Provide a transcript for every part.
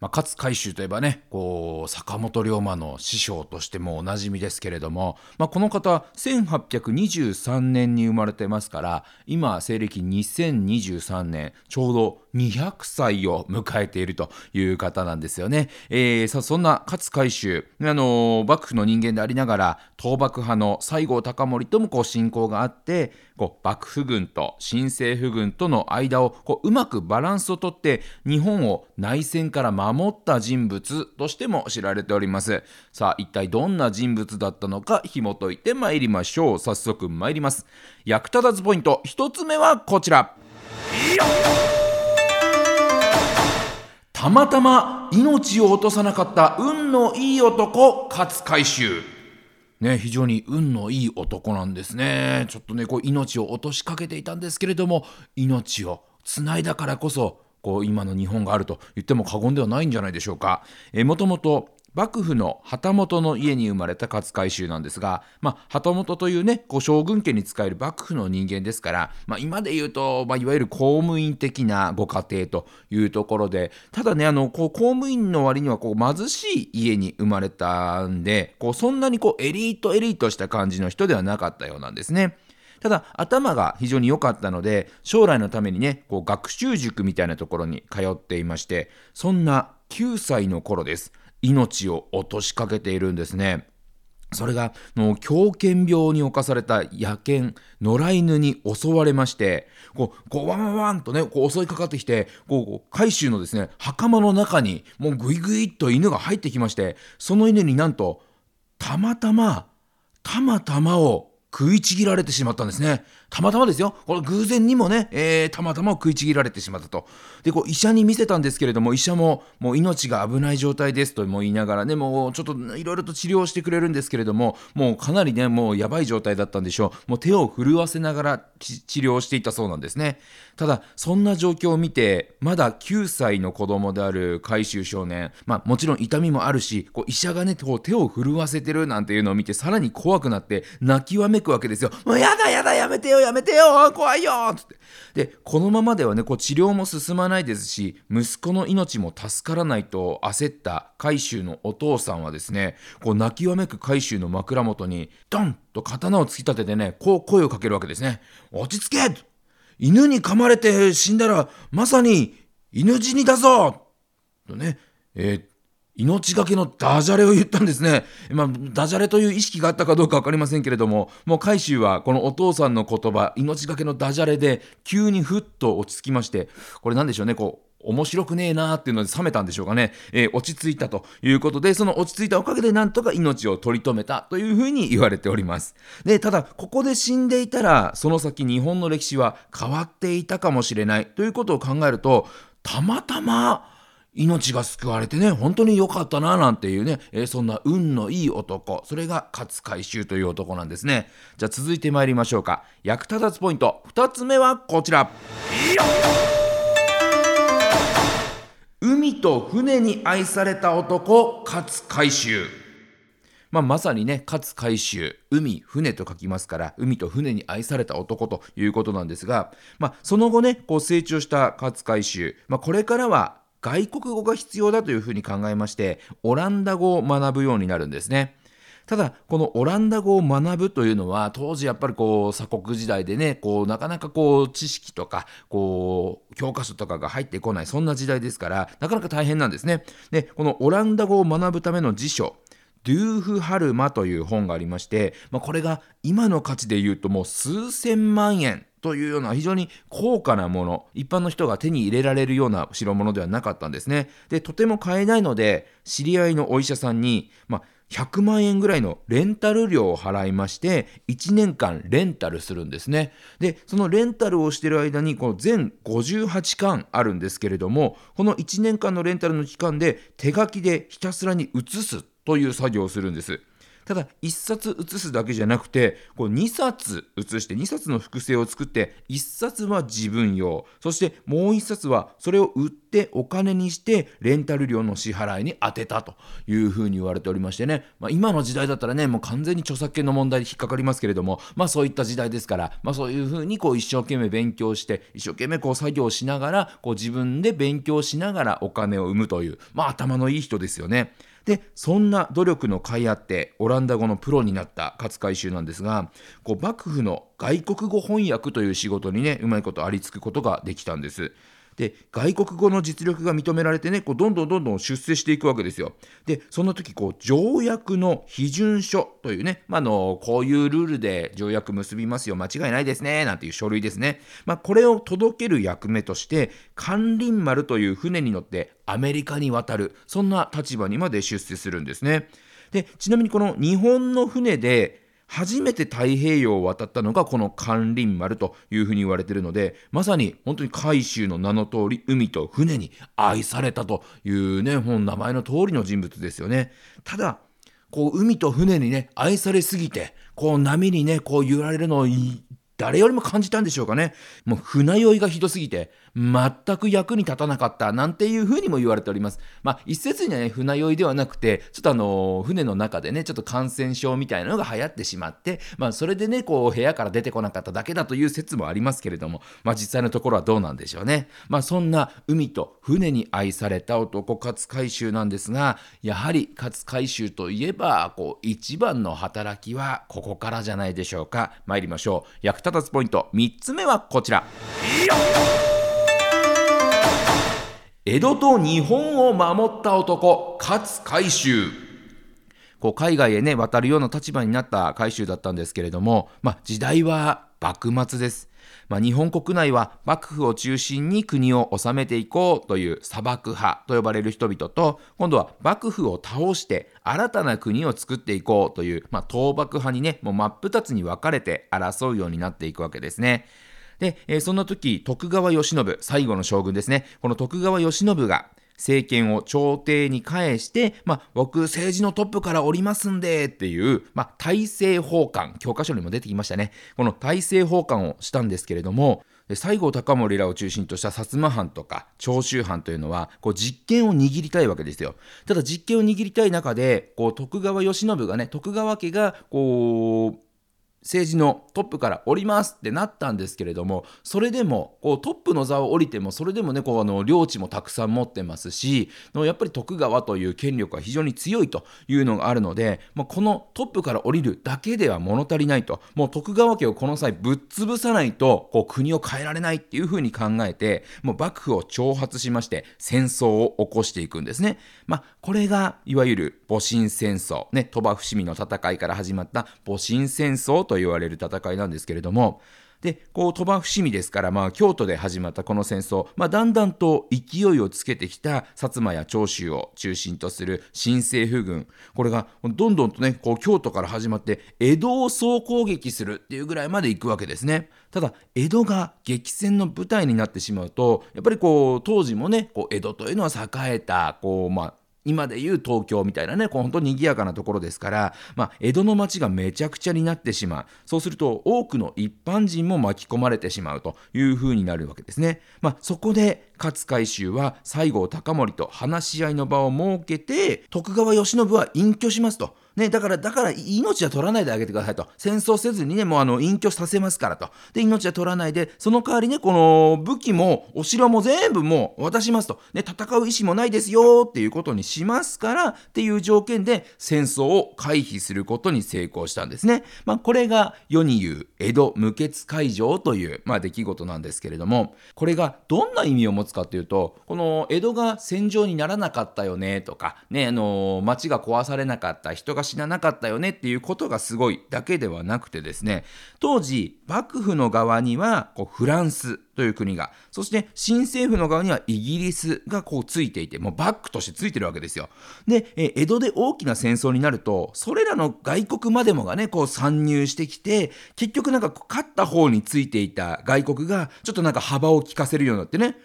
まあ、勝海舟といえばねこう坂本龍馬の師匠としてもおなじみですけれども、まあ、この方1823年に生まれてますから今西暦2023年ちょうど200歳を迎えているという方なんですよね。えー、さそんな勝海舟、あの幕府の人間でありながら倒幕派の西郷隆盛ともこう親交があってこう幕府軍と新政府軍との間をこううまくバランスをとって日本を内戦から守った人物としても知られております。さあ一体どんな人物だったのか紐解いてまいりましょう。早速参ります。役立たずポイント1つ目はこちら。たまたま命を落とさなかった運のいい男勝海舟ね、非常に運のいい男なんですね。ちょっとね、こう命を落としかけていたんですけれども、命をつないだからこそ、こう今の日本があると言っても過言ではないんじゃないでしょうか。えもともと幕府の旗本の家に生まれた勝海舟なんですが、まあ、旗本というね、こう将軍家に仕える幕府の人間ですから、まあ、今で言うと、まあ、いわゆる公務員的なご家庭というところで、ただね、あの、こう公務員の割にはこう貧しい家に生まれたんで、こうそんなにこうエリートエリートした感じの人ではなかったようなんですね。ただ頭が非常に良かったので将来のためにねこう学習塾みたいなところに通っていましてそんな9歳の頃です命を落としかけているんですね。それが、の狂犬病に侵された野犬、野良犬に襲われまして、こう、こうワンワンとね、こう襲いかかってきて、こう、海舟のですね、袴の中に、もうぐいぐいっと犬が入ってきまして、その犬になんと、たまたま、たまたまを食いちぎられてしまったんですね。たまたまですよ。これ偶然にもね、えー、たまたま食いちぎられてしまったと。で、こう医者に見せたんですけれども、医者ももう命が危ない状態ですとも言いながらね、もうちょっといろいろと治療してくれるんですけれども、もうかなりね、もうやばい状態だったんでしょう。もう手を震わせながら治療していたそうなんですね。ただ、そんな状況を見て、まだ9歳の子供である海舟少年、まあもちろん痛みもあるし、こう医者がね、こう手を震わせてるなんていうのを見て、さらに怖くなって泣きわめくわけですよ。もうやだやだやめてよやめてよ怖いよつって。で、このままではね、こう治療も進まないですし、息子の命も助からないと焦った海舟のお父さんはですね、こう泣きわめく海舟の枕元に、ドンと刀を突き立ててね、こう声をかけるわけですね。落ち着け犬に噛まれて死んだら、まさに犬死にだぞとね、えー命がけのダジャレを言ったんですね。まあ、ダジャレという意識があったかどうか分かりませんけれども、もう海舟はこのお父さんの言葉、命がけのダジャレで急にふっと落ち着きまして、これなんでしょうね、こう、面白くねえなーっていうので冷めたんでしょうかね、えー、落ち着いたということで、その落ち着いたおかげでなんとか命を取り留めたというふうに言われております。で、ただ、ここで死んでいたら、その先日本の歴史は変わっていたかもしれないということを考えると、たまたま、命が救われてね、本当に良かったな、なんていうね、えー、そんな運のいい男、それが勝海舟という男なんですね。じゃあ続いて参りましょうか。役立たずポイント、2つ目はこちら。海と船に愛された男、勝海舟。まあ、まさにね、勝海舟、海、船と書きますから、海と船に愛された男ということなんですが、まあ、その後ね、こう成長した勝海舟、まあ、これからは外国語が必要だというふうに考えましてオランダ語を学ぶようになるんですね。ただこのオランダ語を学ぶというのは当時やっぱりこう鎖国時代でねこうなかなかこう知識とかこう教科書とかが入ってこないそんな時代ですからなかなか大変なんですね。でこのオランダ語を学ぶための辞書ドゥーフ・ハルマという本がありまして、まあ、これが今の価値で言うともう数千万円というような非常に高価なもの一般の人が手に入れられるような代物ではなかったんですね。でとても買えないので知り合いのお医者さんに、まあ、100万円ぐらいのレンタル料を払いまして1年間レンタルするんですね。でそのレンタルをしている間にこの全58巻あるんですけれどもこの1年間のレンタルの期間で手書きでひたすらに写すという作業をするんです。ただ1冊写すだけじゃなくてこう2冊写して2冊の複製を作って1冊は自分用そしてもう1冊はそれを売ってお金にしてレンタル料の支払いに充てたというふうに言われておりましてね、まあ、今の時代だったらねもう完全に著作権の問題で引っかかりますけれどもまあそういった時代ですから、まあ、そういうふうにこう一生懸命勉強して一生懸命こう作業しながらこう自分で勉強しながらお金を生むというまあ頭のいい人ですよね。でそんな努力の甲斐あってオランダ語のプロになった勝海舟なんですがこう幕府の外国語翻訳という仕事にねうまいことありつくことができたんです。で外国語の実力が認められてねこうどんどんどんどん出世していくわけですよ。でその時こう条約の批准書というね、まあのこういうルールで条約結びますよ間違いないですねなんていう書類ですね、まあ、これを届ける役目として関林丸という船に乗ってアメリカに渡るそんな立場にまで出世するんですね。でちなみにこの日本の船で初めて太平洋を渡ったのがこの関林丸というふうに言われているのでまさに本当に海舟の名の通り海と船に愛されたというね本名前の通りの人物ですよねただこう海と船にね愛されすぎてこう波にねこう揺られるのを誰よりも感じたんでしょうかね。もう船酔いがひどすぎて、全く役に立たなかったなんていうふうにも言われております。まあ、一説にはね、船酔いではなくて、ちょっとあの、船の中でね、ちょっと感染症みたいなのが流行ってしまって、まあ、それでね、こう、部屋から出てこなかっただけだという説もありますけれども、まあ、実際のところはどうなんでしょうね。まあ、そんな海と船に愛された男、勝海舟なんですが、やはり勝海舟といえば、こう、一番の働きはここからじゃないでしょうか。参りましょう。役立たずポイント、3つ目はこちら。江戸と日本を守った男勝海舟こう海外へね渡るような立場になった海舟だったんですけれども、まあ、時代は幕末です。まあ、日本国内は幕府を中心に国を治めていこうという砂漠派と呼ばれる人々と今度は幕府を倒して新たな国を作っていこうという、まあ、倒幕派にねもう真っ二つに分かれて争うようになっていくわけですね。で、え、そんな時、徳川慶喜、最後の将軍ですね。この徳川慶喜が、政権を朝廷に返して、まあ、僕政治のトップから降りますんでっていう、まあ、大政奉還、教科書にも出てきましたね。この大政奉還をしたんですけれども、西郷隆盛らを中心とした薩摩藩とか長州藩というのはこう実権を握りたいわけですよ。ただ実権を握りたい中でこう徳川慶喜がね徳川家がこう政治のトップから降りますってなったんですけれどもそれでもこうトップの座を降りてもそれでもねこうあの領地もたくさん持ってますしやっぱり徳川という権力が非常に強いというのがあるので、まあ、このトップから降りるだけでは物足りないともう徳川家をこの際ぶっ潰さないとこう国を変えられないっていうふうに考えてもう幕府を挑発しまして戦争を起こしていくんですね。まあ、これがいわゆる戊辰戦争ね鳥羽伏見の戦いから始まった戊辰戦争と言われる戦いなんですけれども、で、こう、鳥羽伏見ですから、まあ、京都で始まったこの戦争、まあ、だんだんと勢いをつけてきた薩摩や長州を中心とする新政府軍、これがどんどんとね、こう、京都から始まって、江戸を総攻撃するっていうぐらいまで行くわけですね。ただ、江戸が激戦の舞台になってしまうと、やっぱりこう、当時もね、こう江戸というのは栄えた、こう、まあ、今でいう東京みたいなね、こう本当に賑やかなところですから、まあ、江戸の町がめちゃくちゃになってしまう。そうすると、多くの一般人も巻き込まれてしまうという風になるわけですね。まあ、そこで、勝海舟は西郷隆盛と話し合いの場を設けて、徳川慶喜は隠居しますと。ね、だから、だから命は取らないであげてくださいと。戦争せずにね、もうあの、隠居させますからと。で、命は取らないで、その代わりね、この武器も、お城も全部もう渡しますと。ね、戦う意思もないですよっていうことにしますから、っていう条件で戦争を回避することに成功したんですね。まあ、これが世に言う江戸無血開城という、まあ、出来事なんですけれども、これがどんな意味を持つかというと、この江戸が戦場にならなかったよねとか、ね、あの、町が壊されなかった、人が死ななかったよねっていうことがすごいだけではなくてですね当時幕府の側にはこうフランスという国がそして新政府の側にはイギリスがこうついていてもうバックとしてついてるわけですよ。で江戸で大きな戦争になるとそれらの外国までもがねこう参入してきて結局なんか勝った方についていた外国がちょっとなんか幅を利かせるようになってね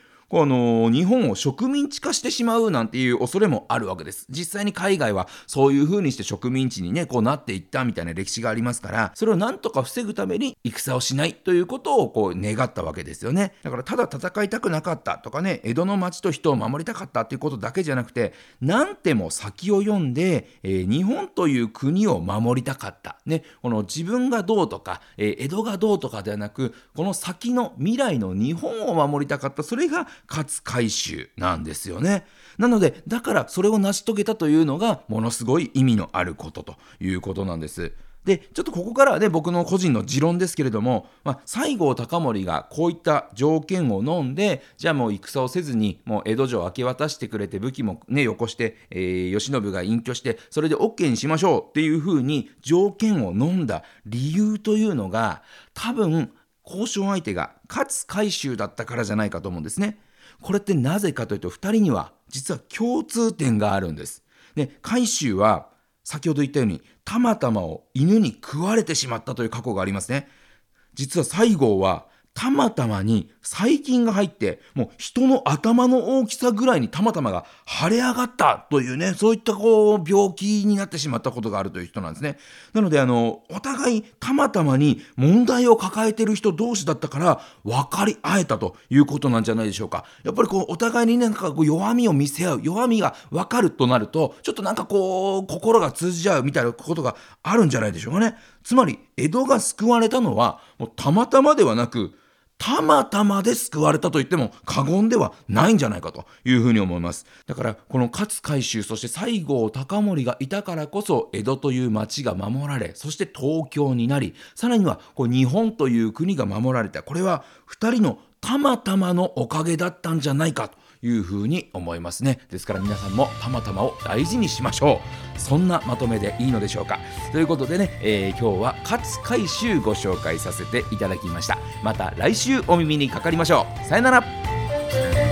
あの日本を植民地化してしまうなんていう恐れもあるわけです。実際に海外はそういう風にして植民地にねこうなっていったみたいな歴史がありますからそれをなんとか防ぐために戦をしないということをこう願ったわけですよね。だからただ戦いたくなかったとかね江戸の町と人を守りたかったっていうことだけじゃなくて何手も先を読んで、えー、日本という国を守りたかった。ねこの自分がどうとか、えー、江戸がどうとかではなくこの先の未来の日本を守りたかった。それが勝海舟なんですよねなのでだからそれを成し遂げたというのがものすごい意味のあることということなんですでちょっとここからはね僕の個人の持論ですけれども、まあ、西郷隆盛がこういった条件を飲んでじゃあもう戦をせずにもう江戸城を明け渡してくれて武器もねよこして、えー、慶喜が隠居してそれで OK にしましょうっていうふうに条件を飲んだ理由というのが多分交渉相手が勝海舟だったからじゃないかと思うんですね。これってなぜかというと2人には実は共通点があるんです。で海舟は先ほど言ったようにたまたまを犬に食われてしまったという過去がありますね。実は西郷はたまたまに細菌が入って、もう人の頭の大きさぐらいにたまたまが腫れ上がったというね、そういったこう、病気になってしまったことがあるという人なんですね。なので、あの、お互いたまたまに問題を抱えてる人同士だったから、分かり合えたということなんじゃないでしょうか。やっぱりこう、お互いにね、なんかこう弱みを見せ合う、弱みが分かるとなると、ちょっとなんかこう、心が通じ合うみたいなことがあるんじゃないでしょうかね。つまり、江戸が救われたのは、もうたまたまではなく、たまたまで救われたと言っても過言ではないんじゃないかというふうに思います。だからこの勝海舟そして西郷隆盛がいたからこそ江戸という町が守られそして東京になりさらにはこう日本という国が守られたこれは2人のたまたまのおかげだったんじゃないかというふうに思いますね。ですから皆さんもたまたまを大事にしましょう。そんなまとめでいいのでしょうか。ということでね、えー、今日は勝海舟ご紹介させていただきました。また来週お耳にかかりましょう。さよなら。